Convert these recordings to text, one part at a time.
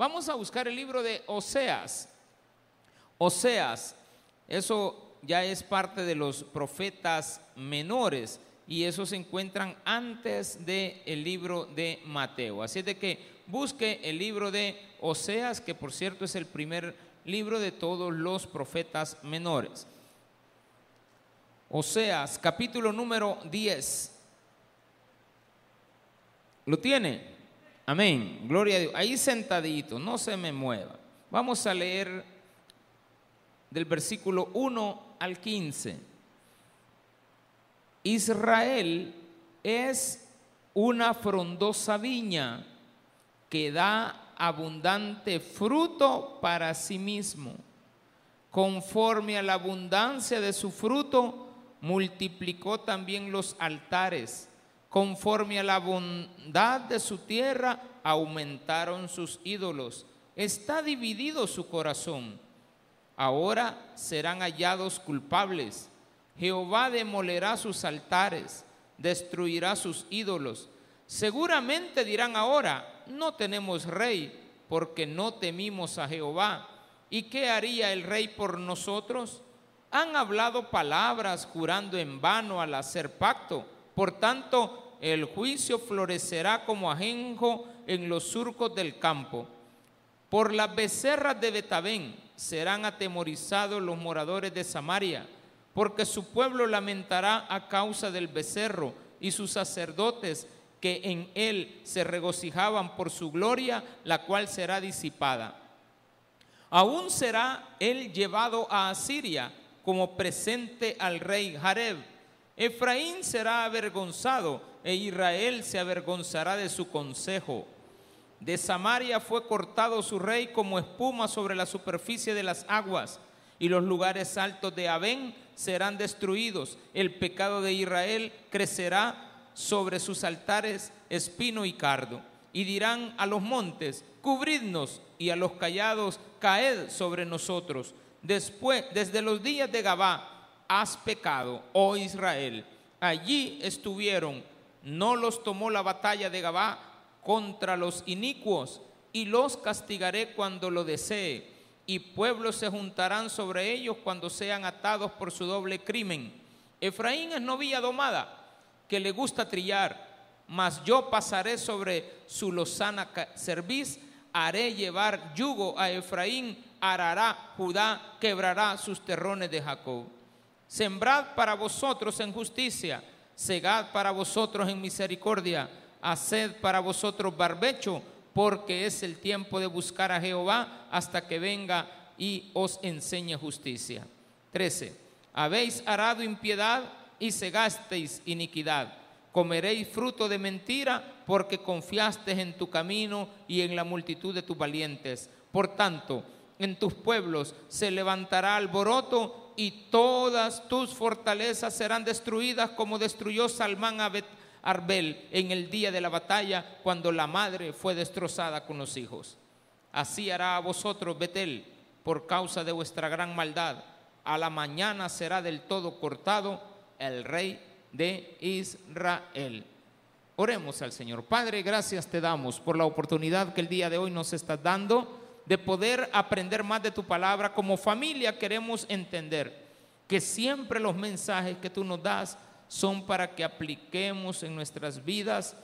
Vamos a buscar el libro de Oseas. Oseas, eso ya es parte de los profetas menores y eso se encuentran antes del el libro de Mateo. Así de que busque el libro de Oseas, que por cierto es el primer libro de todos los profetas menores. Oseas, capítulo número 10. ¿Lo tiene? Amén. Gloria a Dios. Ahí sentadito, no se me mueva. Vamos a leer del versículo 1 al 15. Israel es una frondosa viña que da abundante fruto para sí mismo. Conforme a la abundancia de su fruto, multiplicó también los altares. Conforme a la bondad de su tierra, aumentaron sus ídolos. Está dividido su corazón ahora serán hallados culpables. Jehová demolerá sus altares, destruirá sus ídolos. Seguramente dirán ahora, no tenemos rey, porque no temimos a Jehová. ¿Y qué haría el rey por nosotros? Han hablado palabras jurando en vano al hacer pacto. Por tanto, el juicio florecerá como ajenjo en los surcos del campo. Por las becerras de Betabén serán atemorizados los moradores de Samaria, porque su pueblo lamentará a causa del becerro y sus sacerdotes que en él se regocijaban por su gloria, la cual será disipada. Aún será él llevado a Asiria como presente al rey Jareb. Efraín será avergonzado e Israel se avergonzará de su consejo. De Samaria fue cortado su rey como espuma sobre la superficie de las aguas, y los lugares altos de Abén serán destruidos. El pecado de Israel crecerá sobre sus altares espino y cardo. Y dirán a los montes, cubridnos, y a los callados, caed sobre nosotros. Después, desde los días de Gabá, has pecado, oh Israel. Allí estuvieron, no los tomó la batalla de Gabá, contra los inicuos y los castigaré cuando lo desee. Y pueblos se juntarán sobre ellos cuando sean atados por su doble crimen. Efraín es novilla domada, que le gusta trillar, mas yo pasaré sobre su lozana cerviz, haré llevar yugo a Efraín, arará Judá, quebrará sus terrones de Jacob. Sembrad para vosotros en justicia, segad para vosotros en misericordia haced para vosotros barbecho, porque es el tiempo de buscar a Jehová hasta que venga y os enseñe justicia. 13. Habéis arado impiedad y segasteis iniquidad. Comeréis fruto de mentira porque confiaste en tu camino y en la multitud de tus valientes. Por tanto, en tus pueblos se levantará alboroto y todas tus fortalezas serán destruidas como destruyó Salmán a Arbel en el día de la batalla cuando la madre fue destrozada con los hijos. Así hará a vosotros Betel por causa de vuestra gran maldad. A la mañana será del todo cortado el rey de Israel. Oremos al Señor. Padre, gracias te damos por la oportunidad que el día de hoy nos estás dando de poder aprender más de tu palabra. Como familia queremos entender que siempre los mensajes que tú nos das son para que apliquemos en nuestras vidas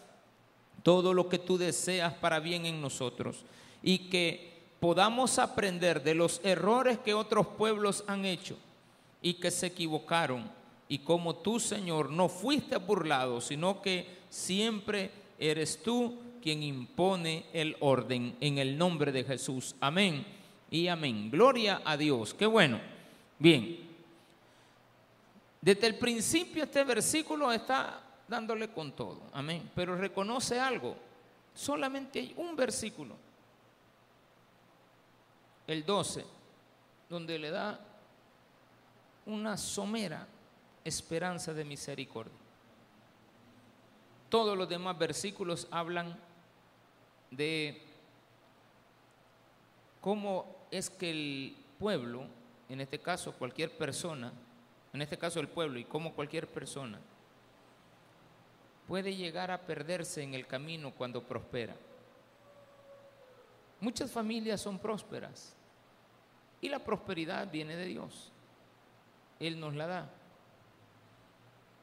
todo lo que tú deseas para bien en nosotros y que podamos aprender de los errores que otros pueblos han hecho y que se equivocaron y como tú, Señor, no fuiste burlado, sino que siempre eres tú quien impone el orden en el nombre de Jesús. Amén y amén. Gloria a Dios. Qué bueno. Bien, desde el principio este versículo está dándole con todo, amén. Pero reconoce algo, solamente hay un versículo, el 12, donde le da una somera esperanza de misericordia. Todos los demás versículos hablan de cómo es que el pueblo, en este caso cualquier persona, en este caso el pueblo, y como cualquier persona, puede llegar a perderse en el camino cuando prospera. Muchas familias son prósperas y la prosperidad viene de Dios. Él nos la da.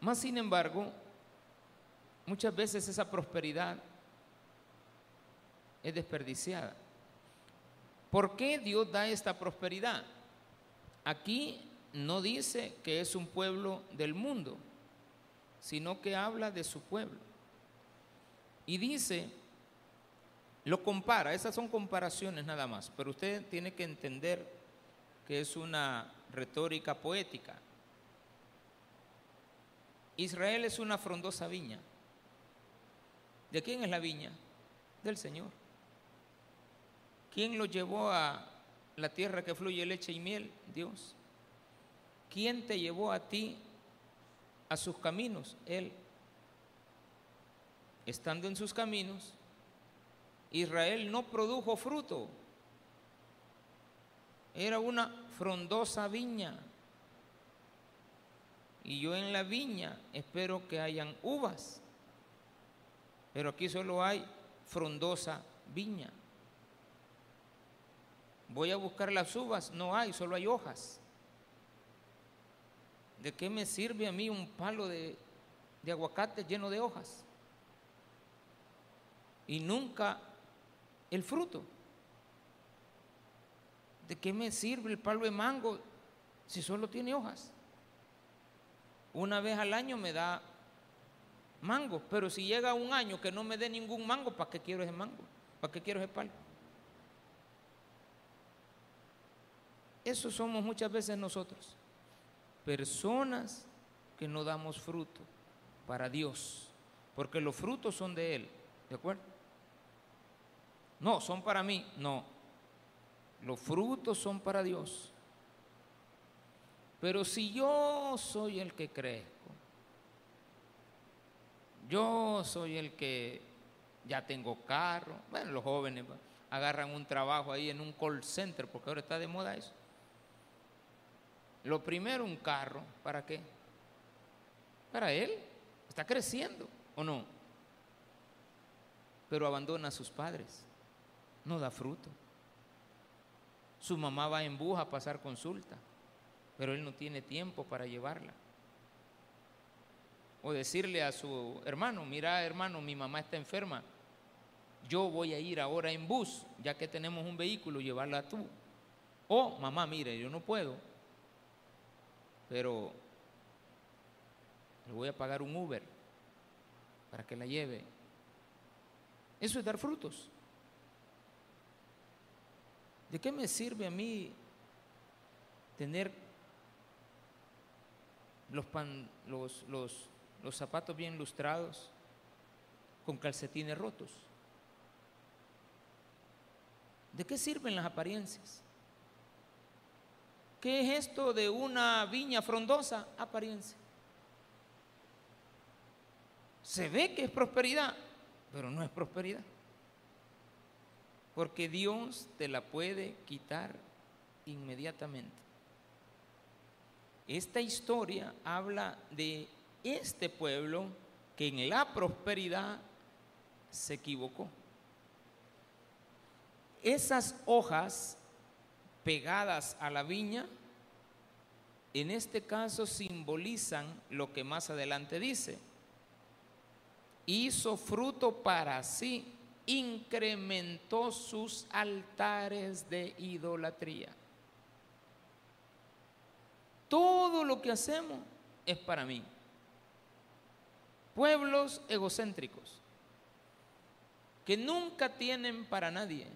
Más sin embargo, muchas veces esa prosperidad es desperdiciada. ¿Por qué Dios da esta prosperidad? Aquí no dice que es un pueblo del mundo, sino que habla de su pueblo. Y dice, lo compara, esas son comparaciones nada más, pero usted tiene que entender que es una retórica poética. Israel es una frondosa viña. ¿De quién es la viña? Del Señor. ¿Quién lo llevó a la tierra que fluye leche y miel? Dios. ¿Quién te llevó a ti a sus caminos? Él. Estando en sus caminos, Israel no produjo fruto. Era una frondosa viña. Y yo en la viña espero que hayan uvas. Pero aquí solo hay frondosa viña. Voy a buscar las uvas, no hay, solo hay hojas. ¿De qué me sirve a mí un palo de, de aguacate lleno de hojas? Y nunca el fruto. ¿De qué me sirve el palo de mango si solo tiene hojas? Una vez al año me da mango, pero si llega un año que no me dé ningún mango, ¿para qué quiero ese mango? ¿Para qué quiero ese palo? Eso somos muchas veces nosotros, personas que no damos fruto para Dios, porque los frutos son de Él, ¿de acuerdo? No, son para mí, no, los frutos son para Dios. Pero si yo soy el que crezco, yo soy el que ya tengo carro, bueno, los jóvenes agarran un trabajo ahí en un call center, porque ahora está de moda eso. Lo primero, un carro, ¿para qué? Para él, está creciendo, ¿o no? Pero abandona a sus padres, no da fruto. Su mamá va en bus a pasar consulta, pero él no tiene tiempo para llevarla. O decirle a su hermano, mira hermano, mi mamá está enferma, yo voy a ir ahora en bus, ya que tenemos un vehículo, llevarla tú. O mamá, mire, yo no puedo, pero le voy a pagar un Uber para que la lleve. Eso es dar frutos. ¿De qué me sirve a mí tener los, los, los, los zapatos bien lustrados con calcetines rotos? ¿De qué sirven las apariencias? ¿Qué es esto de una viña frondosa? Apariencia. Se ve que es prosperidad, pero no es prosperidad porque Dios te la puede quitar inmediatamente. Esta historia habla de este pueblo que en la prosperidad se equivocó. Esas hojas pegadas a la viña, en este caso simbolizan lo que más adelante dice. Hizo fruto para sí incrementó sus altares de idolatría. Todo lo que hacemos es para mí. Pueblos egocéntricos que nunca tienen para nadie.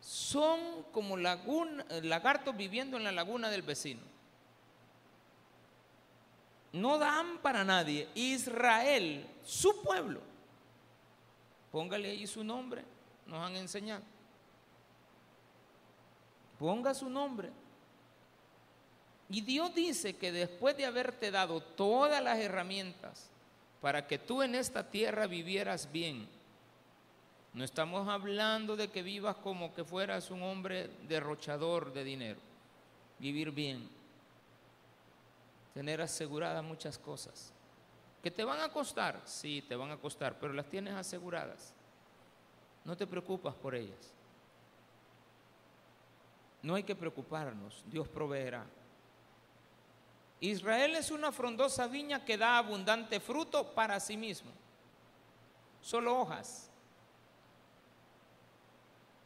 Son como lagartos viviendo en la laguna del vecino. No dan para nadie. Israel, su pueblo, Póngale ahí su nombre, nos han enseñado. Ponga su nombre. Y Dios dice que después de haberte dado todas las herramientas para que tú en esta tierra vivieras bien, no estamos hablando de que vivas como que fueras un hombre derrochador de dinero, vivir bien, tener aseguradas muchas cosas. ¿Que te van a costar? Sí, te van a costar, pero las tienes aseguradas. No te preocupas por ellas. No hay que preocuparnos, Dios proveerá. Israel es una frondosa viña que da abundante fruto para sí mismo. Solo hojas.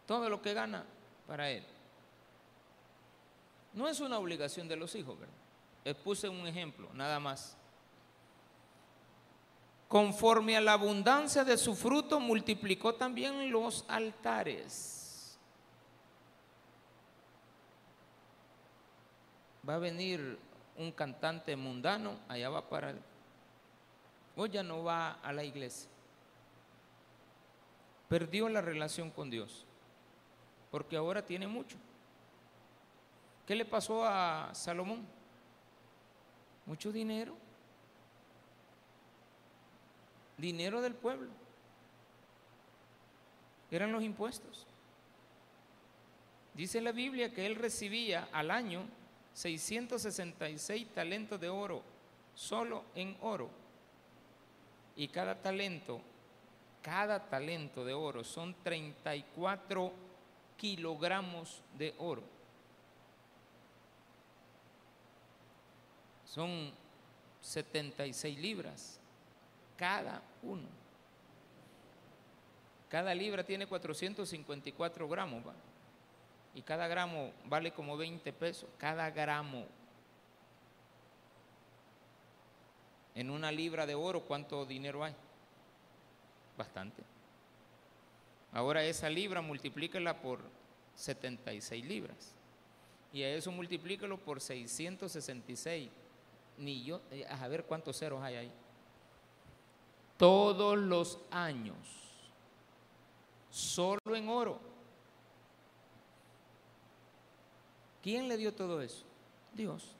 Todo lo que gana para él. No es una obligación de los hijos, ¿verdad? Les puse un ejemplo, nada más. Conforme a la abundancia de su fruto, multiplicó también los altares. Va a venir un cantante mundano, allá va para él. Hoy ya no va a la iglesia. Perdió la relación con Dios, porque ahora tiene mucho. ¿Qué le pasó a Salomón? Mucho dinero. Dinero del pueblo. Eran los impuestos. Dice la Biblia que él recibía al año 666 talentos de oro, solo en oro. Y cada talento, cada talento de oro son 34 kilogramos de oro. Son 76 libras cada uno. Cada libra tiene 454 gramos. y cada gramo vale como 20 pesos, cada gramo. En una libra de oro, ¿cuánto dinero hay? Bastante. Ahora esa libra multiplíquela por 76 libras. Y a eso multiplíquelo por 666. Ni yo, eh, a ver cuántos ceros hay ahí. Todos los años, solo en oro, ¿Quién le dio todo eso? Dios.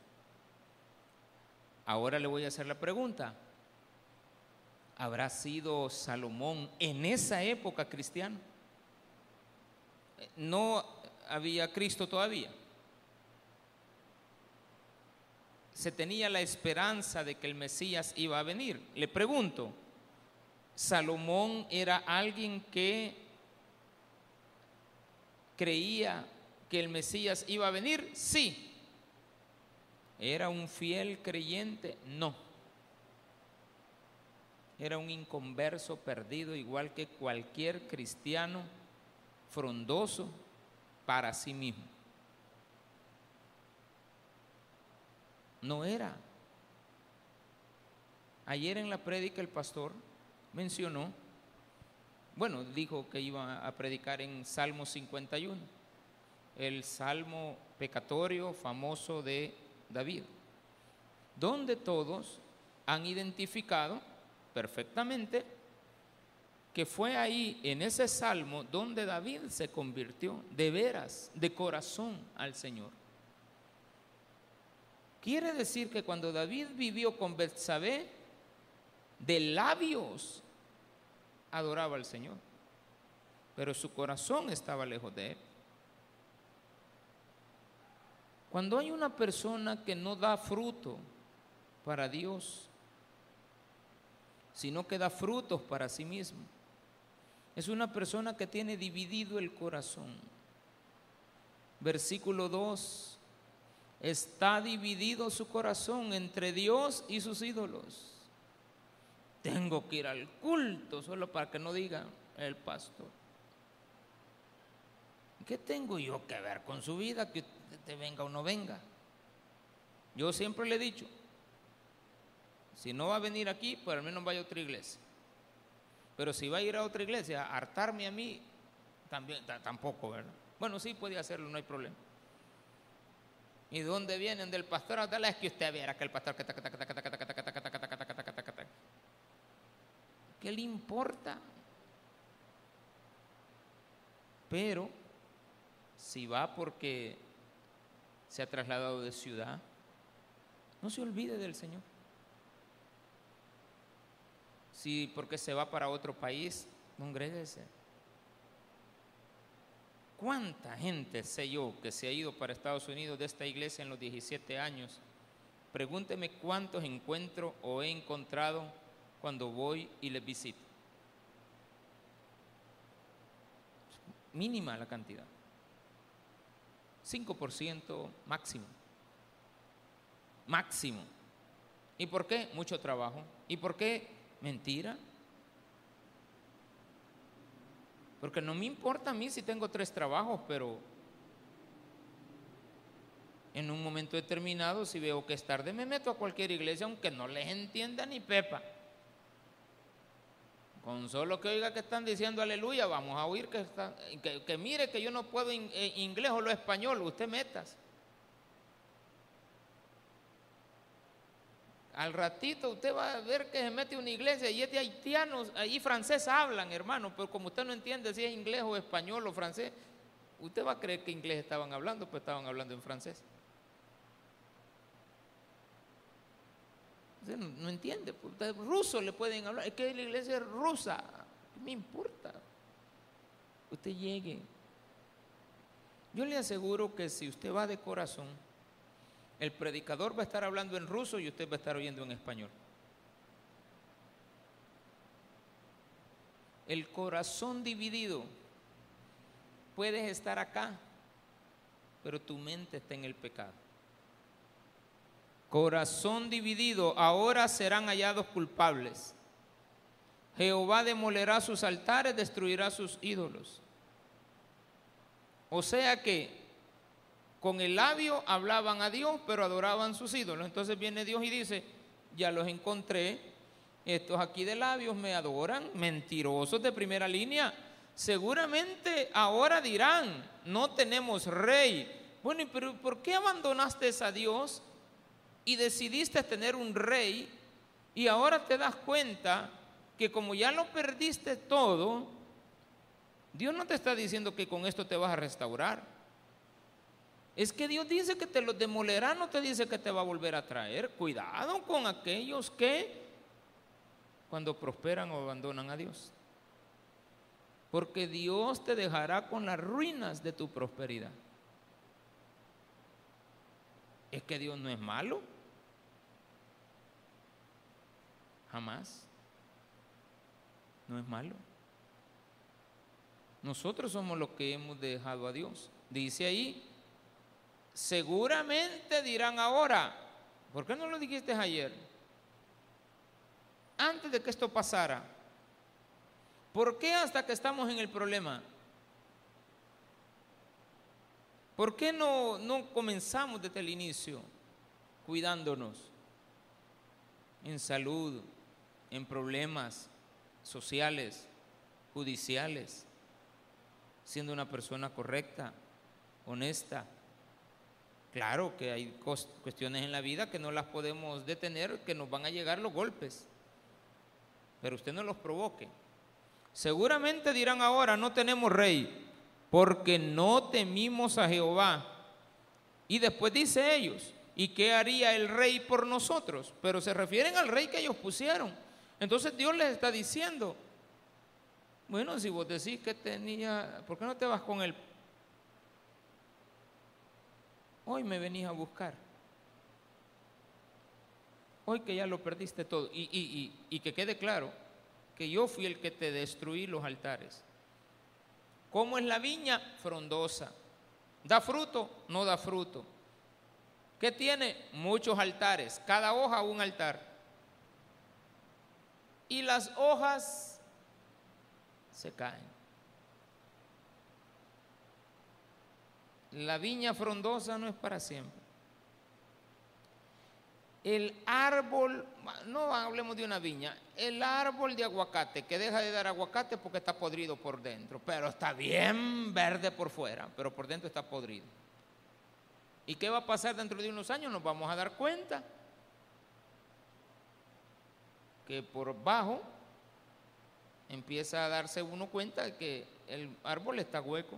Ahora le voy a hacer la pregunta. ¿Habrá sido Salomón en esa época cristiano? No había Cristo todavía. Se tenía la esperanza de que el Mesías iba a venir. Le pregunto, ¿Salomón era alguien que creía que el Mesías iba a venir? Sí. ¿Era un fiel creyente? No. Era un inconverso perdido igual que cualquier cristiano frondoso para sí mismo. No era. Ayer en la prédica el pastor mencionó, bueno, dijo que iba a predicar en Salmo 51 el salmo pecatorio famoso de David, donde todos han identificado perfectamente que fue ahí, en ese salmo, donde David se convirtió de veras, de corazón al Señor. Quiere decir que cuando David vivió con Betsabé, de labios adoraba al Señor, pero su corazón estaba lejos de él. Cuando hay una persona que no da fruto para Dios, sino que da frutos para sí mismo, es una persona que tiene dividido el corazón. Versículo 2. Está dividido su corazón entre Dios y sus ídolos. Tengo que ir al culto solo para que no diga el pastor. ¿Qué tengo yo que ver con su vida? Que te venga o no venga. Yo siempre le he dicho, si no va a venir aquí, pues al menos vaya a otra iglesia. Pero si va a ir a otra iglesia, a hartarme a mí, también, tampoco, ¿verdad? Bueno, sí puede hacerlo, no hay problema. ¿Y dónde vienen del pastor? Tal es que usted viera que el pastor ¿Qué le importa? Pero si va porque se ha trasladado de ciudad, no se olvide del Señor. Si porque se va para otro país, congréguese. ¿Cuánta gente sé yo que se ha ido para Estados Unidos de esta iglesia en los 17 años? Pregúnteme cuántos encuentro o he encontrado cuando voy y les visito. mínima la cantidad. 5% máximo. Máximo. ¿Y por qué? Mucho trabajo. ¿Y por qué? Mentira. Porque no me importa a mí si tengo tres trabajos, pero en un momento determinado, si veo que es tarde, me meto a cualquier iglesia, aunque no les entienda ni pepa. Con solo que oiga que están diciendo aleluya, vamos a oír que, está, que, mire que yo no puedo eh, inglés o lo español, usted metas. Al ratito usted va a ver que se mete una iglesia y es de haitianos, ahí francés hablan, hermano, pero como usted no entiende si es inglés o español o francés, usted va a creer que inglés estaban hablando, pues estaban hablando en francés. Usted no, entiende, pues, ruso le pueden hablar, es que la iglesia es rusa, ¿qué me importa? Usted llegue. Yo le aseguro que si usted va de corazón, el predicador va a estar hablando en ruso y usted va a estar oyendo en español. El corazón dividido. Puedes estar acá, pero tu mente está en el pecado. Corazón dividido, ahora serán hallados culpables. Jehová demolerá sus altares, destruirá sus ídolos. O sea que con el labio hablaban a Dios, pero adoraban sus ídolos. Entonces viene Dios y dice, ya los encontré, estos aquí de labios me adoran, mentirosos de primera línea. Seguramente ahora dirán, no tenemos rey. Bueno, pero ¿por qué abandonaste a Dios y decidiste tener un rey y ahora te das cuenta que como ya lo perdiste todo, Dios no te está diciendo que con esto te vas a restaurar. Es que Dios dice que te lo demolerá, no te dice que te va a volver a traer. Cuidado con aquellos que cuando prosperan o abandonan a Dios. Porque Dios te dejará con las ruinas de tu prosperidad. Es que Dios no es malo. Jamás. No es malo. Nosotros somos los que hemos dejado a Dios. Dice ahí, seguramente dirán ahora, ¿por qué no lo dijiste ayer? Antes de que esto pasara. ¿Por qué hasta que estamos en el problema? ¿Por qué no, no comenzamos desde el inicio cuidándonos en salud, en problemas sociales, judiciales, siendo una persona correcta, honesta, Claro que hay cuestiones en la vida que no las podemos detener, que nos van a llegar los golpes, pero usted no los provoque. Seguramente dirán ahora, no tenemos rey, porque no temimos a Jehová. Y después dice ellos, ¿y qué haría el rey por nosotros? Pero se refieren al rey que ellos pusieron. Entonces Dios les está diciendo, bueno, si vos decís que tenía, ¿por qué no te vas con el Hoy me venís a buscar. Hoy que ya lo perdiste todo. Y, que quede claro que yo fui el que te destruí los altares. ¿Cómo es la viña? Frondosa. ¿Da fruto? No da fruto. ¿Qué tiene? Muchos altares. Cada hoja un altar. Y las hojas se caen. La viña frondosa no es para siempre. El árbol, no hablemos de una viña, el árbol de aguacate que deja de dar aguacate porque está podrido por dentro, pero está bien verde por fuera, pero por dentro está podrido. ¿Y qué va a pasar dentro de unos años? Nos vamos a dar cuenta que por bajo empieza a darse uno cuenta de que el árbol está hueco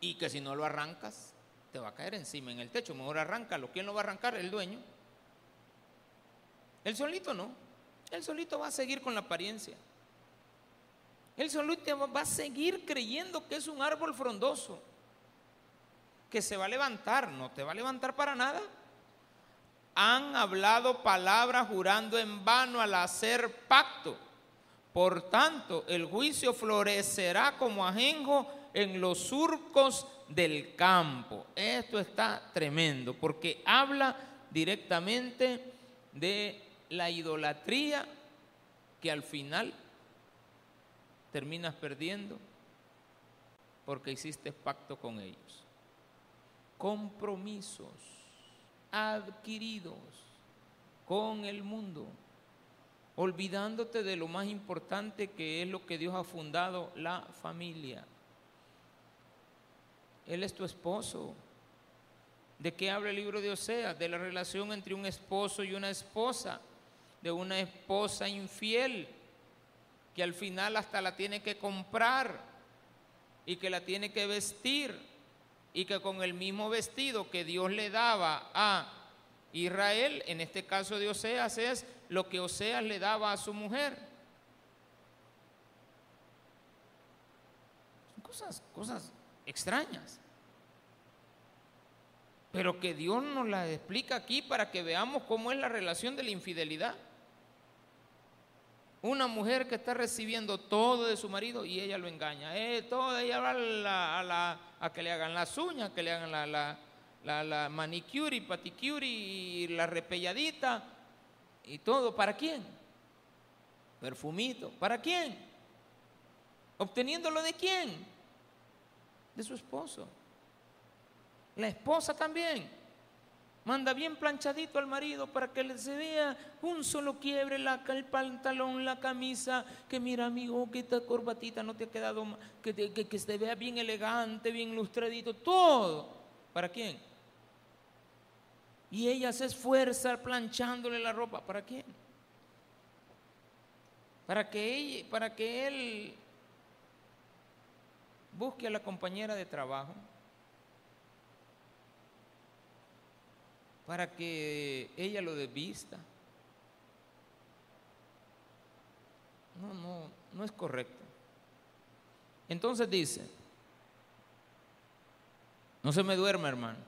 y que si no lo arrancas, te va a caer encima en el techo. Mejor arráncalo. ¿Quién lo va a arrancar? El dueño. El solito no. El solito va a seguir con la apariencia. El solito va a seguir creyendo que es un árbol frondoso, que se va a levantar. No te va a levantar para nada. Han hablado palabras jurando en vano al hacer pacto Por tanto, el juicio florecerá como ajenjo en los surcos del campo. Esto está tremendo porque habla directamente de la idolatría que al final terminas perdiendo porque hiciste pacto con ellos. Compromisos adquiridos con el mundo, olvidándote de lo más importante que es lo que Dios ha fundado, la familia. Él es tu esposo. ¿De qué habla el libro de Oseas? De la relación entre un esposo y una esposa, de una esposa infiel que al final hasta la tiene que comprar y que la tiene que vestir y que con el mismo vestido que Dios le daba a Israel, en este caso de Oseas, es lo que Oseas le daba a su mujer. Cosas, cosas extrañas. Pero que Dios nos las explica aquí para que veamos cómo es la relación de la infidelidad. Una mujer que está recibiendo todo de su marido y ella lo engaña. Eh, todo, ella va a, que le hagan las uñas, que le hagan la, la, la, manicure y paticure y la repelladita y todo. ¿Para quién? Perfumito. ¿Para quién? ¿Obteniéndolo de quién? De su esposo. La esposa también. Manda bien planchadito al marido para que le se vea un solo quiebre, la, el pantalón, la camisa, que mira amigo, que esta corbatita no te ha quedado, que, que, que se vea bien elegante, bien lustradito, todo. ¿Para quién? Y ella se esfuerza planchándole la ropa. ¿Para quién? Para que, ella, para que él busque a la compañera de trabajo para que ella lo desvista. No, no, no es correcto. Entonces dice, no se me duerma hermano,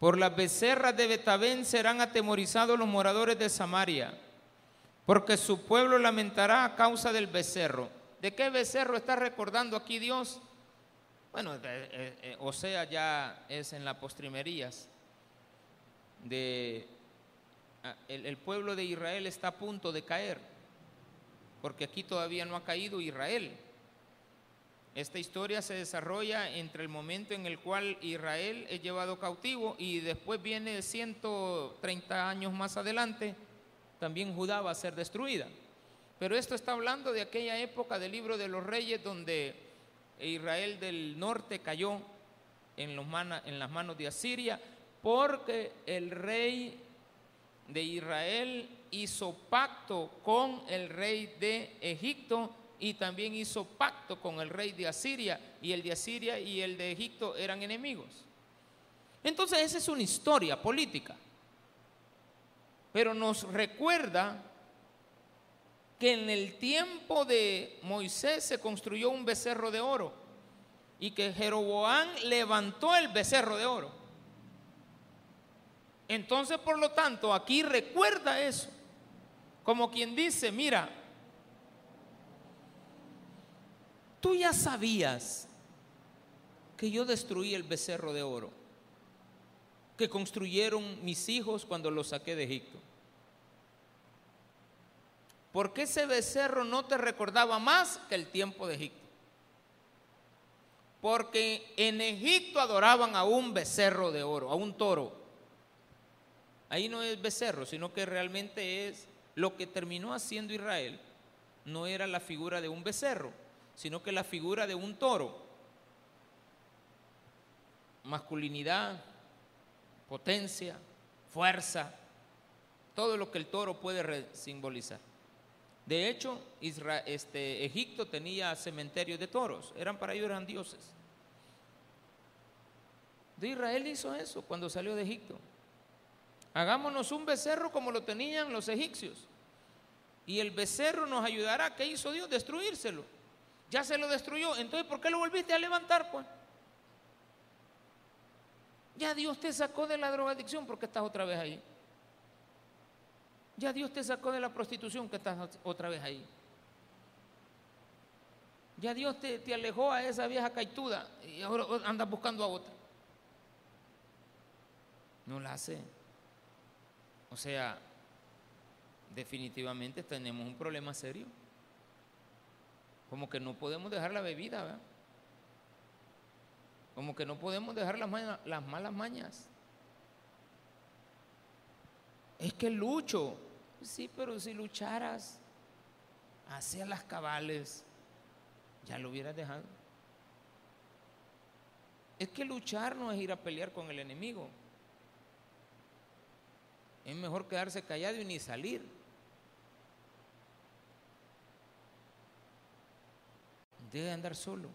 por las becerras de Betabén serán atemorizados los moradores de Samaria, porque su pueblo lamentará a causa del becerro. ¿De qué becerro está recordando aquí Dios? Bueno, eh, eh, o sea, ya es en las postrimerías de ah, el, pueblo de Israel está a punto de caer, porque aquí todavía no ha caído Israel. Esta historia se desarrolla entre el momento en el cual Israel es llevado cautivo y después viene 130 años más adelante, también Judá va a ser destruida. Pero esto está hablando de aquella época del libro de los reyes donde Israel del norte cayó en, las manos de Asiria porque el rey de Israel hizo pacto con el rey de Egipto y también hizo pacto con el rey de Asiria y el de Asiria y el de Egipto eran enemigos. Entonces esa es una historia política, pero nos recuerda que en el tiempo de Moisés se construyó un becerro de oro y que Jeroboam levantó el becerro de oro. Entonces, por lo tanto, aquí recuerda eso. Como quien dice, mira, tú ya sabías que yo destruí el becerro de oro que construyeron mis hijos cuando los saqué de Egipto. ¿Por qué ese becerro no te recordaba más que el tiempo de Egipto? Porque en Egipto adoraban a un becerro de oro, a un toro. Ahí no es becerro, sino que realmente es lo que terminó haciendo Israel. No era la figura de un becerro, sino que la figura de un toro. Masculinidad, potencia, fuerza, todo lo que el toro puede simbolizar. De hecho, este, Egipto tenía cementerios de toros, eran para ellos eran dioses. De Israel hizo eso cuando salió de Egipto. Hagámonos un becerro como lo tenían los egipcios. Y el becerro nos ayudará. ¿Qué hizo Dios? Destruírselo. Ya se lo destruyó. Entonces, ¿por qué lo volviste a levantar? Pues ya Dios te sacó de la drogadicción porque estás otra vez ahí. Ya Dios te sacó de la prostitución que estás otra vez ahí. Ya Dios te, alejó a esa vieja caituda y ahora andas buscando a otra. No la hace. O sea, definitivamente tenemos un problema serio. Como que no podemos dejar la bebida, ¿verdad? Como que no podemos dejar las malas mañas. Es que lucho. Sí, pero si lucharas hacia las cabales, ya lo hubieras dejado. Es que luchar no es ir a pelear con el enemigo. Es mejor quedarse callado y ni salir. Debe andar solo.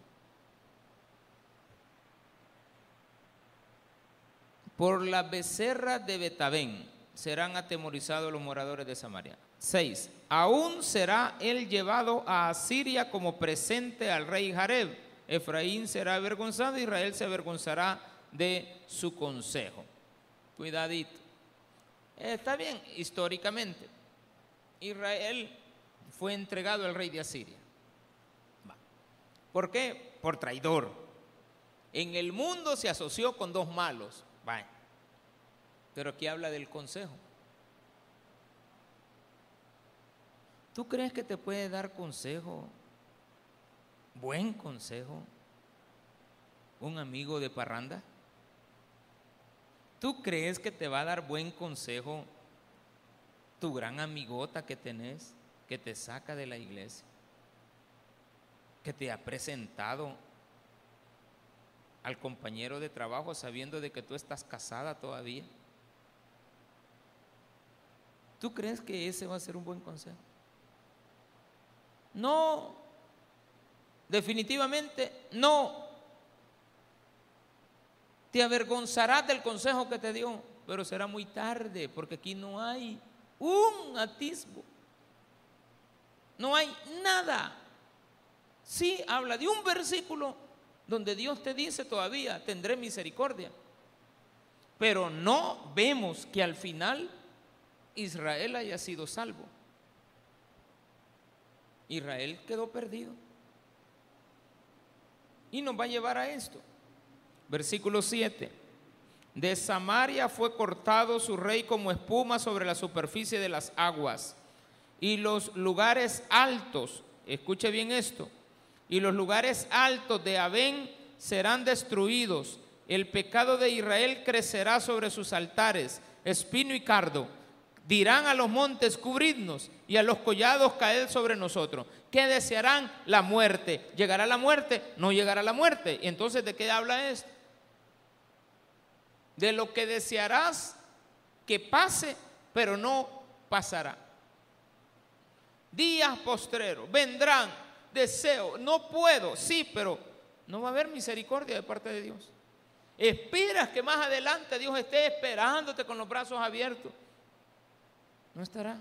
Por la becerra de Betabén serán atemorizados los moradores de Samaria. 6. Aún será él llevado a Asiria como presente al rey Jareb. Efraín será avergonzado, Israel se avergonzará de su consejo. Cuidadito. Está bien, históricamente. Israel fue entregado al rey de Asiria. ¿Por qué? Por traidor. En el mundo se asoció con dos malos. Pero aquí habla del consejo. ¿Tú crees que te puede dar consejo, buen consejo, un amigo de parranda? ¿Tú crees que te va a dar buen consejo tu gran amigota que tenés, que te saca de la iglesia, que te ha presentado al compañero de trabajo sabiendo de que tú estás casada todavía? ¿Tú crees que ese va a ser un buen consejo? No, definitivamente no. Te avergonzarás del consejo que te dio, pero será muy tarde, porque aquí no hay un atisbo. No hay nada. Sí habla de un versículo donde Dios te dice todavía, tendré misericordia. Pero no vemos que al final Israel haya sido salvo. Israel quedó perdido. Y nos va a llevar a esto. Versículo 7. De Samaria fue cortado su rey como espuma sobre la superficie de las aguas. Y los lugares altos, escuche bien esto, y los lugares altos de Abén serán destruidos. El pecado de Israel crecerá sobre sus altares, espino y cardo. Dirán a los montes, cubridnos, y a los collados, caed sobre nosotros. ¿Qué desearán? La muerte. ¿Llegará la muerte? No llegará la muerte. ¿Y entonces de qué habla esto? De lo que desearás que pase, pero no pasará. Días postreros vendrán deseo, no puedo, sí, pero no va a haber misericordia de parte de Dios. Esperas que más adelante Dios esté esperándote con los brazos abiertos. No estará.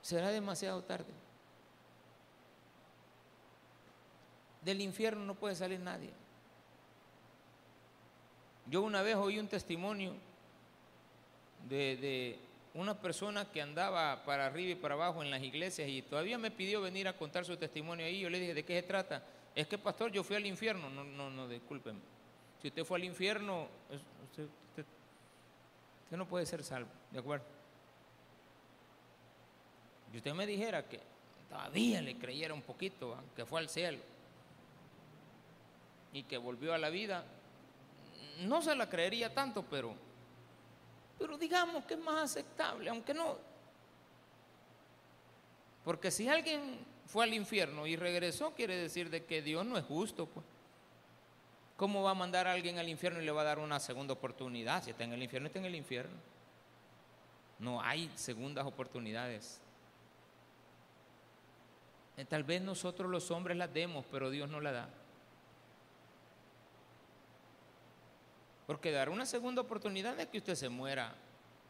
Será demasiado tarde. Del infierno no puede salir nadie. Yo una vez oí un testimonio de, de una persona que andaba para arriba y para abajo en las iglesias y todavía me pidió venir a contar su testimonio ahí. Yo le dije, ¿de qué se trata? Es que, pastor, yo fui al infierno. No, no, no, discúlpeme. Si usted fue al infierno, usted, no puede ser salvo, ¿de acuerdo? Y usted me dijera que todavía le creyera un poquito, que fue al cielo y que volvió a la vida, no se la creería tanto, pero pero digamos que es más aceptable, aunque no. Porque si alguien fue al infierno y regresó, quiere decir de que Dios no es justo, pues. ¿Cómo va a mandar a alguien al infierno y le va a dar una segunda oportunidad? Si está en el infierno, está en el infierno. No hay segundas oportunidades. Eh, tal vez nosotros los hombres las demos, pero Dios no la da. Porque dar una segunda oportunidad es que usted se muera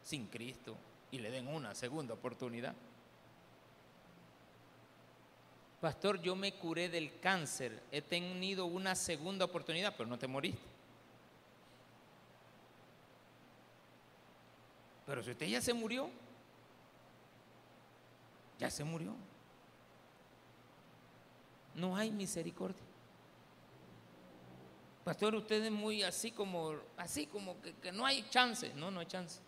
sin Cristo y le den una segunda oportunidad. Pastor, yo me curé del cáncer, he tenido una segunda oportunidad, pero no te moriste. Pero si usted ya se murió, ya se murió. No hay misericordia. Pastor, usted es muy así como, así como que, que no hay chance. No, no hay chance.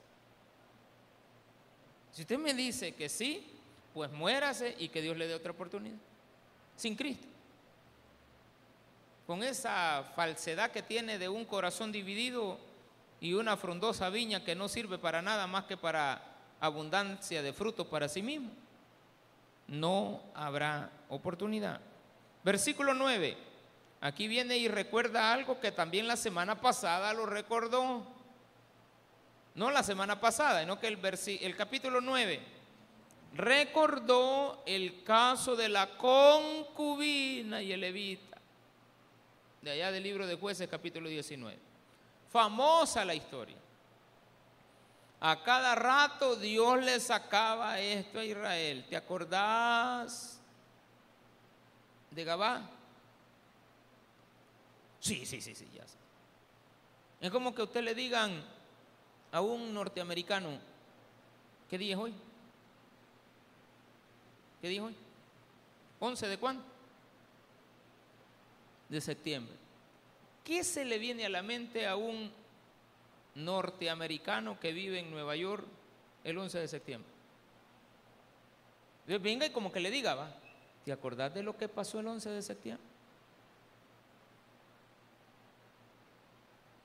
Si usted me dice que sí, pues muérase y que Dios le dé otra oportunidad. Sin Cristo. Con esa falsedad que tiene de un corazón dividido y una frondosa viña que no sirve para nada más que para abundancia de frutos para sí mismo, no habrá oportunidad. Versículo 9. Aquí viene y recuerda algo que también la semana pasada lo recordó. No la semana pasada, sino que el, el capítulo 9 recordó el caso de la concubina y el levita, de allá del libro de jueces capítulo 19. Famosa la historia. A cada rato Dios le sacaba esto a Israel. ¿Te acordás de Gabá? Sí, sí, sí, sí, ya sé. Es como que usted le digan a un norteamericano, ¿qué día es hoy? ¿Qué dijo hoy? ¿11 de cuándo? De septiembre. ¿Qué se le viene a la mente a un norteamericano que vive en Nueva York el 11 de septiembre? Venga y como que le diga, va, ¿te acordás de lo que pasó el 11 de septiembre?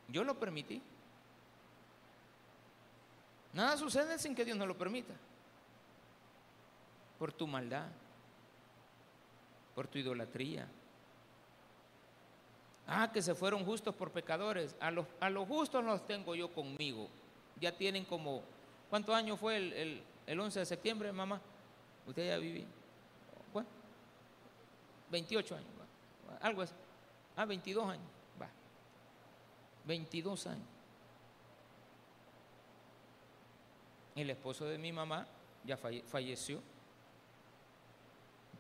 Yo lo permití. Nada sucede sin que Dios no lo permita por tu maldad, por tu idolatría. Ah, que se fueron justos por pecadores. A los, a los justos los tengo yo conmigo. Ya tienen como, ¿cuántos años fue el, el, 11 de septiembre, mamá? Usted ya viví. Bueno, 28 años, algo así. Ah, 22 años, va. 22 años. El esposo de mi mamá ya falleció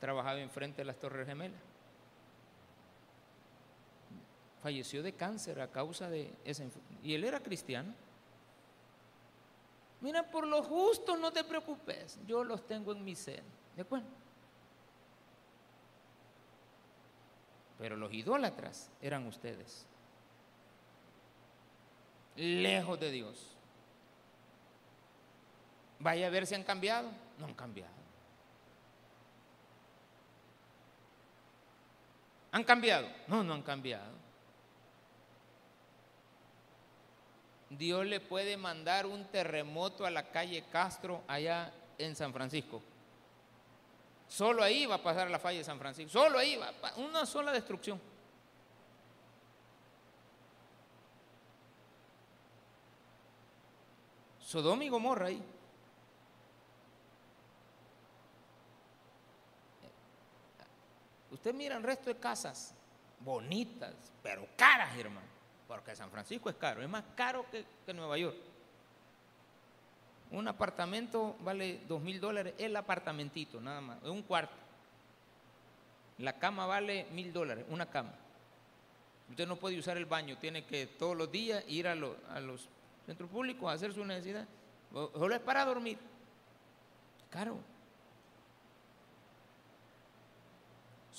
trabajaba enfrente de las Torres Gemelas. Falleció de cáncer a causa de enfermedad. Y él era cristiano. Mira, por los justos no te preocupes, yo los tengo en mi seno. ¿De acuerdo? Pero los idólatras eran ustedes. Lejos de Dios. Vaya a ver si han cambiado. No han cambiado. ¿Han cambiado? No, no han cambiado. Dios le puede mandar un terremoto a la calle Castro allá en San Francisco. Solo ahí va a pasar la falla de San Francisco. Solo ahí va, una sola destrucción. Sodoma y Gomorra ahí. Usted mira el resto de casas bonitas, pero caras, hermano. Porque San Francisco es caro, es más caro que, Nueva York. Un apartamento vale dos mil dólares, el apartamentito, nada más, es un cuarto. La cama vale mil dólares, una cama. Usted no puede usar el baño, tiene que todos los días ir a, a los centros públicos a hacer su necesidad. Solo es para dormir. Caro.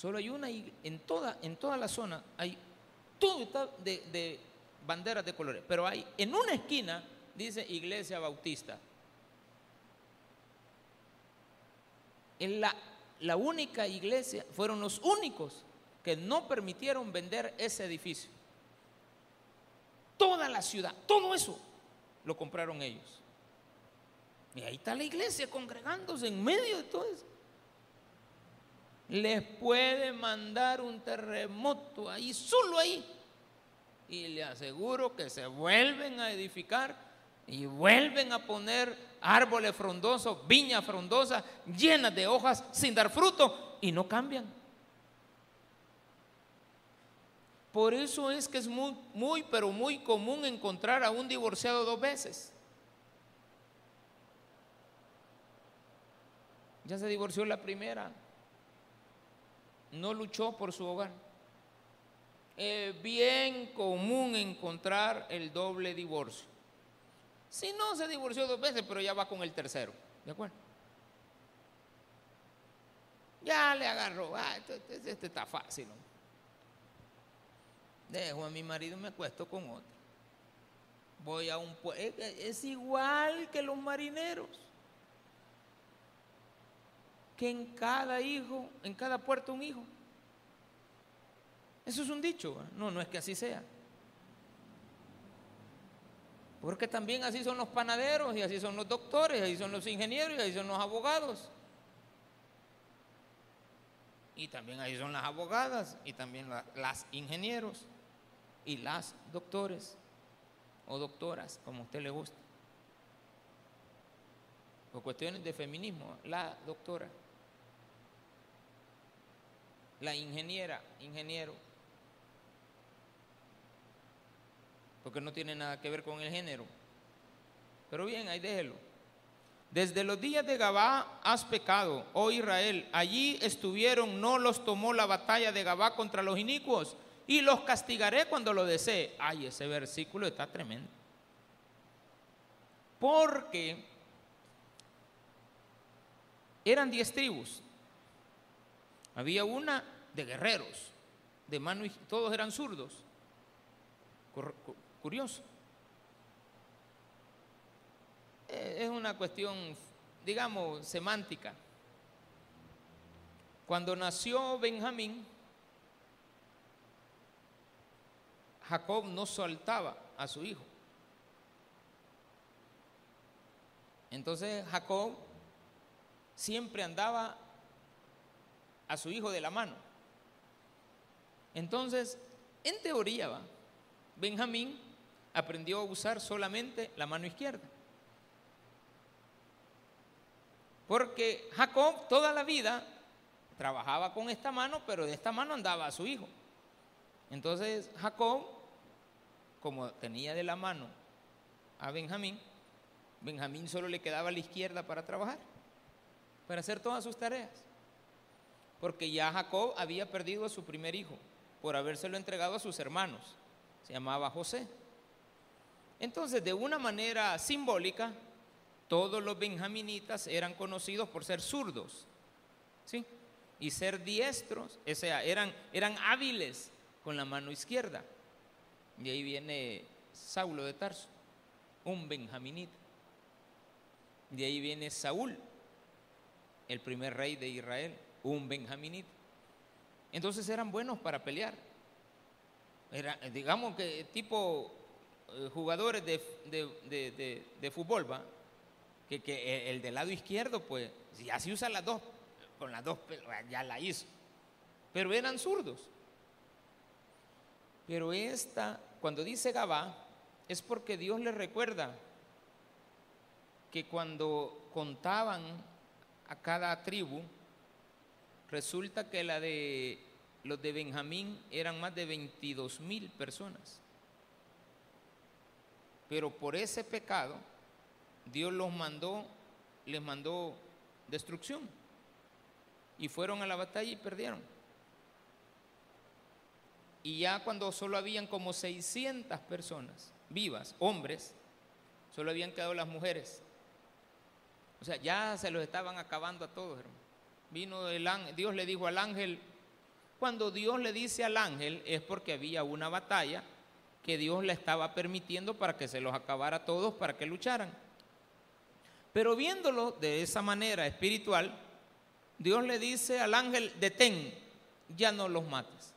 Solo hay una, en toda, en toda la zona hay, todo está de, banderas de colores, pero hay, en una esquina dice Iglesia Bautista. En la, la única iglesia, fueron los únicos que no permitieron vender ese edificio. Toda la ciudad, todo eso lo compraron ellos. Y ahí está la iglesia congregándose en medio de todo eso les puede mandar un terremoto ahí, solo ahí. Y le aseguro que se vuelven a edificar y vuelven a poner árboles frondosos, viñas frondosas, llenas de hojas, sin dar fruto, y no cambian. Por eso es que es muy, muy, pero muy común encontrar a un divorciado dos veces. Ya se divorció la primera, no luchó por su hogar. Es bien común encontrar el doble divorcio. Si no, se divorció dos veces, pero ya va con el tercero. ¿De acuerdo? Ya le agarró. Ah, este, este, este está fácil. Dejo a mi marido y me acuesto con otro. Voy a un es, es igual que los marineros. Que en cada hijo, en cada puerto un hijo. Eso es un dicho. No, no es que así sea. Porque también así son los panaderos y así son los doctores, así son los ingenieros y así son los abogados. Y también ahí son las abogadas y también las ingenieros y las doctores o doctoras, como a usted le gusta. Por cuestiones de feminismo, la doctora, la ingeniera, ingeniero, porque no tiene nada que ver con el género. Pero bien, ahí déjelo. Desde los días de Gabá has pecado, oh Israel. Allí estuvieron, no los tomó la batalla de Gabá contra los inicuos, y los castigaré cuando lo desee. Ay, ese versículo está tremendo. Porque eran diez tribus. Había una de guerreros, de mano y todos eran zurdos. Curioso. Eh, es una cuestión, digamos, semántica. Cuando nació Benjamín, Jacob no soltaba a su hijo. Entonces Jacob siempre andaba a su hijo de la mano. Entonces, en teoría, Benjamín aprendió a usar solamente la mano izquierda. Porque Jacob toda la vida trabajaba con esta mano, pero de esta mano andaba a su hijo. Entonces Jacob, como tenía de la mano a Benjamín, Benjamín solo le quedaba a la izquierda para trabajar, para hacer todas sus tareas. Porque ya Jacob había perdido a su primer hijo por habérselo entregado a sus hermanos. Se llamaba José. Entonces, de una manera simbólica, todos los benjaminitas eran conocidos por ser zurdos, ¿sí? Y ser diestros, o sea, eran, eran hábiles con la mano izquierda. Y ahí viene Saulo de Tarso, un benjaminita. De ahí viene Saúl, el primer rey de Israel, un benjaminita. Entonces eran buenos para pelear. Era, digamos que tipo eh, jugadores de, de, de fútbol, ¿va? que, el del lado izquierdo, pues, si así usa las dos, con las dos, ya la hizo. Pero eran zurdos. Pero esta, cuando dice Gabá, es porque Dios le recuerda que cuando contaban a cada tribu, resulta que la de los de Benjamín eran más de 22 mil personas. Pero por ese pecado, Dios los mandó, les mandó destrucción. Y fueron a la batalla y perdieron. Y ya cuando solo habían como 600 personas vivas, hombres, solo habían quedado las mujeres. O sea, ya se los estaban acabando a todos, hermano. Vino Dios le dijo al ángel, cuando Dios le dice al ángel es porque había una batalla que Dios le estaba permitiendo para que se los acabara a todos, para que lucharan. Pero viéndolo de esa manera espiritual, Dios le dice al ángel, detén, ya no los mates.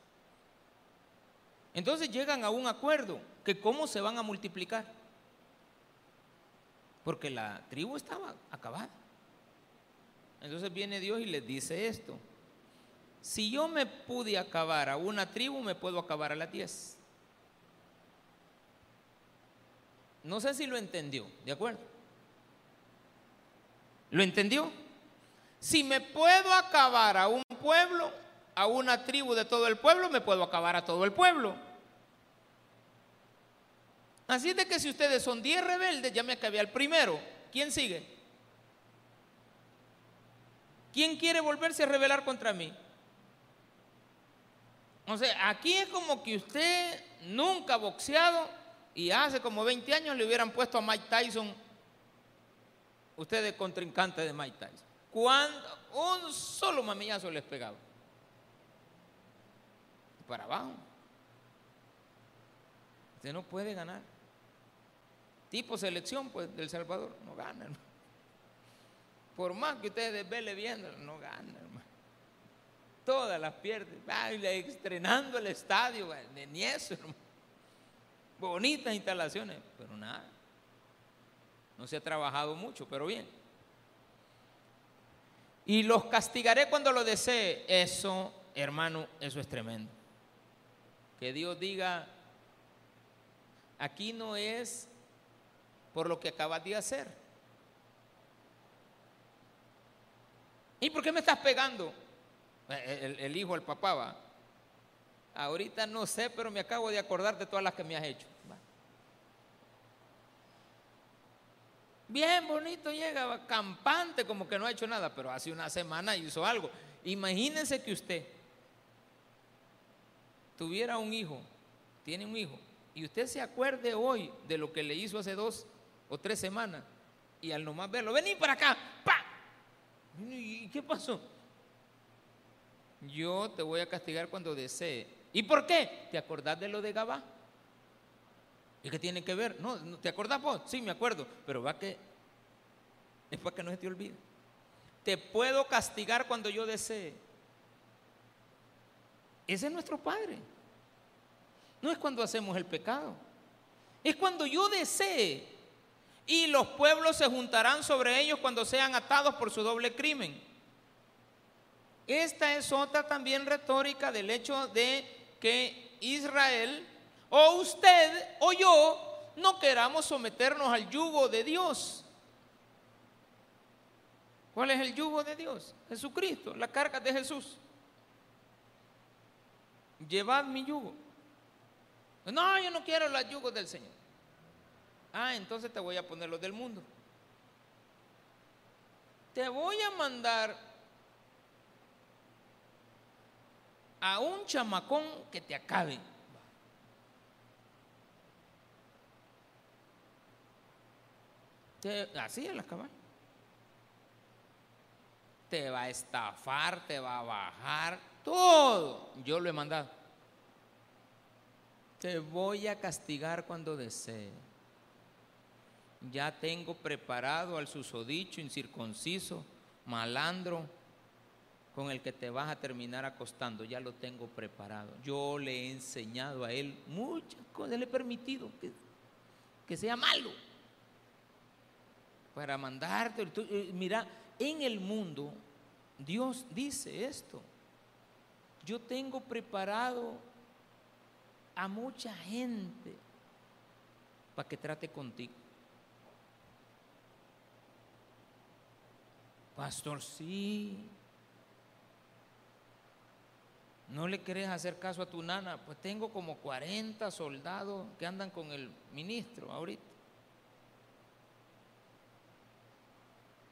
Entonces llegan a un acuerdo, que cómo se van a multiplicar. Porque la tribu estaba acabada. Entonces viene Dios y les dice esto. Si yo me pude acabar a una tribu, me puedo acabar a las diez. No sé si lo entendió, ¿de acuerdo? ¿Lo entendió? Si me puedo acabar a un pueblo, a una tribu de todo el pueblo, me puedo acabar a todo el pueblo. Así de que si ustedes son 10 rebeldes, ya me acabé al primero. ¿Quién sigue? ¿Quién quiere volverse a rebelar contra mí? O sea, aquí es como que usted nunca ha boxeado, Y hace como 20 años le hubieran puesto a Mike Tyson, ustedes contrincante de Mike Tyson. Cuando un solo mamillazo les pegaba. Para abajo. Usted no puede ganar. Tipo selección, pues, del Salvador, no gana, hermano. Por más que ustedes desvele viendo, no gana, hermano. Todas las pierden. estrenando el estadio, ni eso, hermano. Bonitas instalaciones, pero nada. No se ha trabajado mucho, pero bien. Y los castigaré cuando lo desee. Eso, hermano, eso es tremendo. Que Dios diga, aquí no es por lo que acabas de hacer. ¿Y por qué me estás pegando? Eh, el, hijo, el papá va. Ahorita no sé, pero me acabo de acordar de todas las que me has hecho. Bien bonito llega, campante, como que no ha hecho nada, pero hace una semana hizo algo. Imagínense que usted tuviera un hijo, tiene un hijo, y usted se acuerde hoy de lo que le hizo hace dos o tres semanas, y al nomás verlo, vení para acá, ¡pa! ¿Y qué pasó? Yo te voy a castigar cuando desee. ¿Y por qué? ¿Te acordás de lo de Gabá? ¿Y qué tiene que ver? No, ¿te acordás vos? Sí, me acuerdo, pero va que es para que no se te olvide. Te puedo castigar cuando yo desee. Ese es nuestro Padre. No es cuando hacemos el pecado. Es cuando yo desee. Y los pueblos se juntarán sobre ellos cuando sean atados por su doble crimen. Esta es otra también retórica del hecho de que Israel o usted o yo no queramos someternos al yugo de Dios. ¿Cuál es el yugo de Dios? Jesucristo, la carga de Jesús. Llevad mi yugo. No, yo no quiero los yugos del Señor. Ah, entonces te voy a poner los del mundo. Te voy a mandar a un chamacón que te acabe. así es la cabal. Te va a estafar, te va a bajar, todo. Yo lo he mandado. Te voy a castigar cuando desee. Ya tengo preparado al susodicho, incircunciso, malandro, con el que te vas a terminar acostando. Ya lo tengo preparado. Yo le he enseñado a él muchas cosas. Le he permitido que, que sea malo para mandarte. Eh, mira, en el mundo Dios dice esto. Yo tengo preparado a mucha gente para que trate contigo. Pastor, sí. ¿No le querés hacer caso a tu nana? Pues tengo como 40 soldados que andan con el ministro ahorita.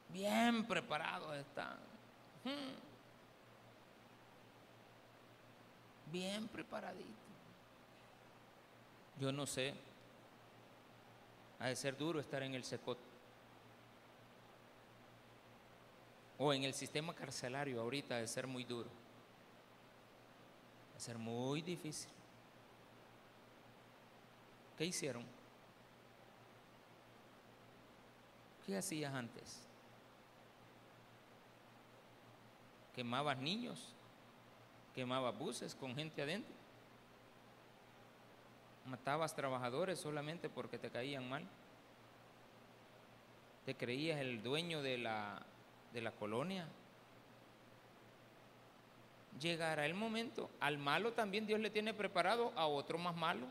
Bien preparados están. Hmm. Bien preparaditos. Yo no sé. Ha de ser duro estar en el secot. O en el sistema carcelario ahorita de ser muy duro. De ser muy difícil. ¿Qué hicieron? ¿Qué hacías antes? quemabas niños, quemabas buses con gente adentro, matabas trabajadores solamente porque te caían mal, te creías el dueño de la, de la colonia. Llegará el momento, al malo también Dios le tiene preparado a otro más malo.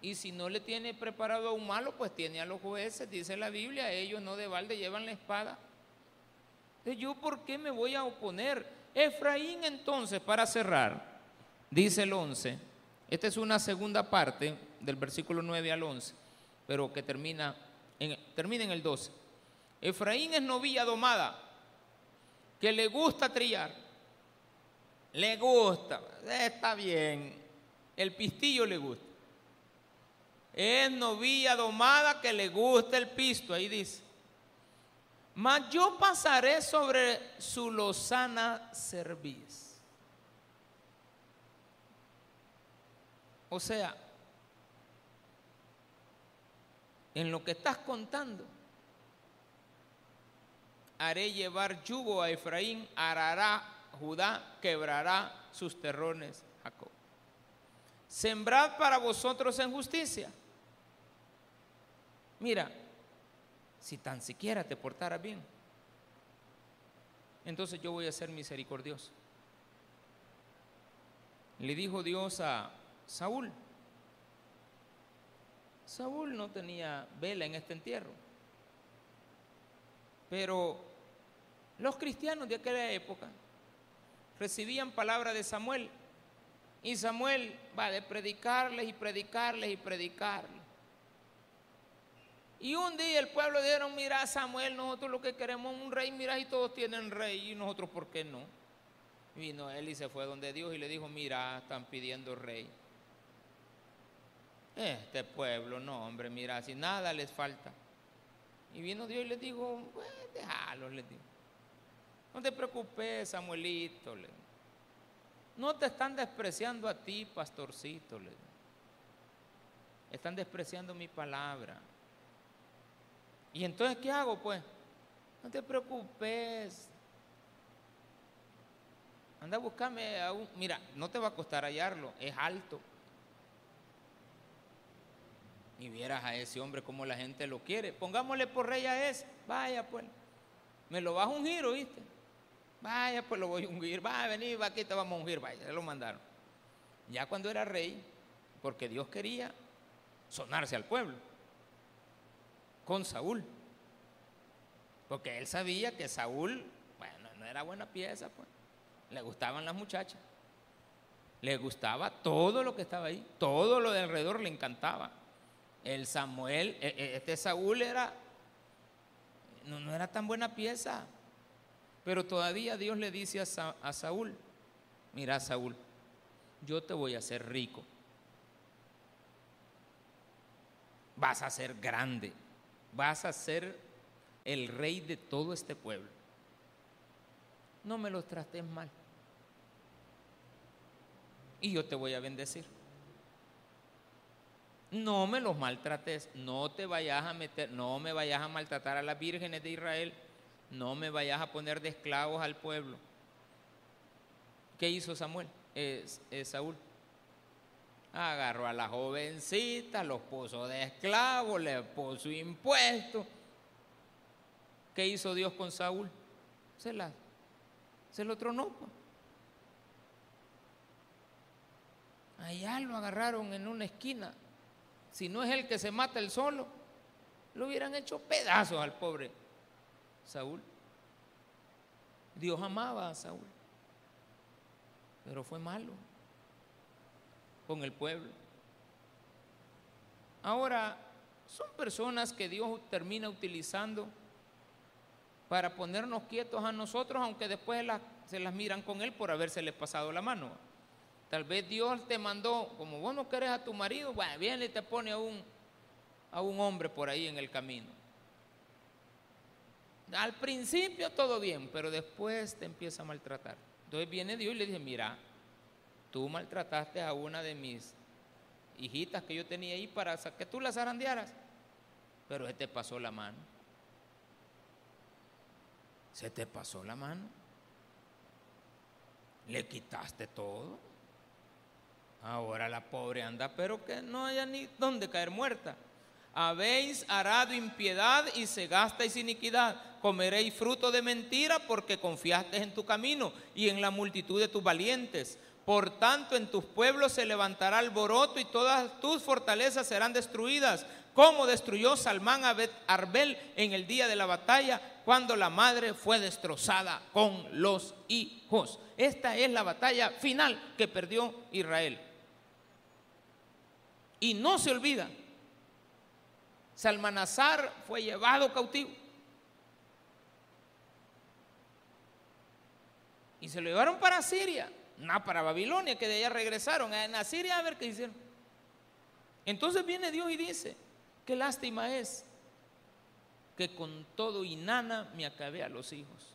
Y si no le tiene preparado a un malo, pues tiene a los jueces, dice la Biblia, ellos no de balde llevan la espada ¿Yo por qué me voy a oponer? Efraín entonces, para cerrar, dice el 11, esta es una segunda parte del versículo 9 al 11, pero que termina en, termina en el 12. Efraín es novilla domada, que le gusta trillar, le gusta, está bien, el pistillo le gusta. Es novilla domada que le gusta el pisto, ahí dice. Mas yo pasaré sobre su lozana cerviz. O sea, en lo que estás contando, haré llevar yugo a Efraín, arará Judá, quebrará sus terrones Jacob. Sembrad para vosotros en justicia. Mira, si tan siquiera te portara bien, entonces yo voy a ser misericordioso. Le dijo Dios a Saúl. Saúl no tenía vela en este entierro, pero los cristianos de aquella época recibían palabra de Samuel y Samuel va de predicarles y predicarles y predicarles. Y un día el pueblo dijeron, mira Samuel, nosotros lo que queremos es un rey, mira y todos tienen rey y nosotros por qué no. Vino él y se fue donde Dios y le dijo, mira, están pidiendo rey. Este pueblo, no hombre, mira, si nada les falta. Y vino Dios y le dijo, pues, déjalo, le dijo. No te preocupes, Samuelito. No te están despreciando a ti, pastorcito. Están despreciando mi palabra. ¿Y entonces qué hago? Pues, no te preocupes. Anda a buscarme a un... Mira, no te va a costar hallarlo, es alto. Y vieras a ese hombre como la gente lo quiere. Pongámosle por rey a ese. Vaya, pues. Me lo vas a ungir, ¿oíste? Vaya, pues lo voy a ungir. Va a venir, va aquí te vamos a ungir. Vaya, se lo mandaron. Ya cuando era rey, porque Dios quería sonarse al pueblo con Saúl. Porque él sabía que Saúl, bueno, no era buena pieza, pues. Le gustaban las muchachas. Le gustaba todo lo que estaba ahí. Todo lo de alrededor le encantaba. El Samuel, e, e, este Saúl era, no, no era tan buena pieza. Pero todavía Dios le dice a, Saúl, mira Saúl, yo te voy a hacer rico. Vas a ser grande vas a ser el rey de todo este pueblo. No me los trates mal. Y yo te voy a bendecir. No me los maltrates, no te vayas a meter, no me vayas a maltratar a las vírgenes de Israel, no me vayas a poner de esclavos al pueblo. ¿Qué hizo Samuel? Es, Saúl agarró a la jovencita, los puso de esclavo, le puso impuestos. ¿Qué hizo Dios con Saúl? Se, la, se lo tronó. Pues. Allá lo agarraron en una esquina. Si no es el que se mata el solo, lo hubieran hecho pedazos al pobre Saúl. Dios amaba a Saúl, pero fue malo con el pueblo. Ahora, son personas que Dios termina utilizando para ponernos quietos a nosotros, aunque después se las miran con Él por habérsele pasado la mano. Tal vez Dios te mandó, como vos no querés a tu marido, bueno, viene y te pone a un, a un hombre por ahí en el camino. Al principio todo bien, pero después te empieza a maltratar. Entonces viene Dios y le dice, mira, tú maltrataste a una de mis hijitas que yo tenía ahí para que tú las zarandearas, pero se te pasó la mano. Se te pasó la mano. Le quitaste todo. Ahora la pobre anda, pero que no haya ni dónde caer muerta. Habéis arado impiedad y segasteis iniquidad. Comeréis fruto de mentira porque confiaste en tu camino y en la multitud de tus valientes. Por tanto, en tus pueblos se levantará alboroto y todas tus fortalezas serán destruidas, como destruyó Salmán a Arbel en el día de la batalla, cuando la madre fue destrozada con los hijos. Esta es la batalla final que perdió Israel. Y no se olvida, Salmanazar fue llevado cautivo. Se lo llevaron para Siria. No, para Babilonia, que de allá regresaron. En Asiria a ver qué hicieron. Entonces viene Dios y dice, qué lástima es que con todo y nana me acabé a los hijos.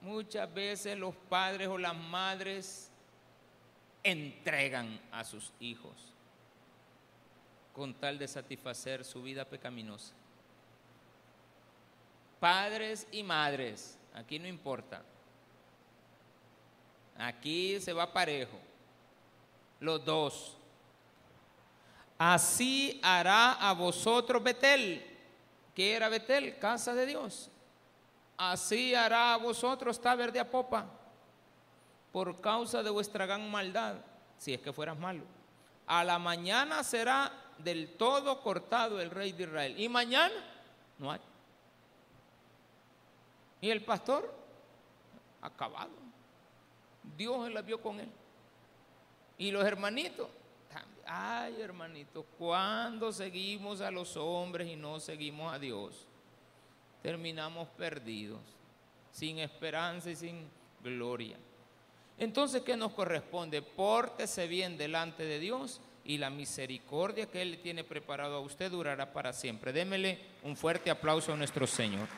Muchas veces los padres o las madres entregan a sus hijos con tal de satisfacer su vida pecaminosa. Padres y madres, aquí no importa. Aquí se va parejo. Los dos. Así hará a vosotros Betel. ¿Qué era Betel? Casa de Dios. Así hará a vosotros Taber de Apopa. Por causa de vuestra gran maldad, si es que fueras malo. A la mañana será del todo cortado el rey de Israel. Y mañana no hay. Y el pastor, acabado. Dios la vio con él. Y los hermanitos, ay hermanitos, cuando seguimos a los hombres y no seguimos a Dios, terminamos perdidos, sin esperanza y sin gloria. Entonces, ¿qué nos corresponde? Pórtese bien delante de Dios y la misericordia que Él tiene preparado a usted durará para siempre. Démele un fuerte aplauso a nuestro Señor.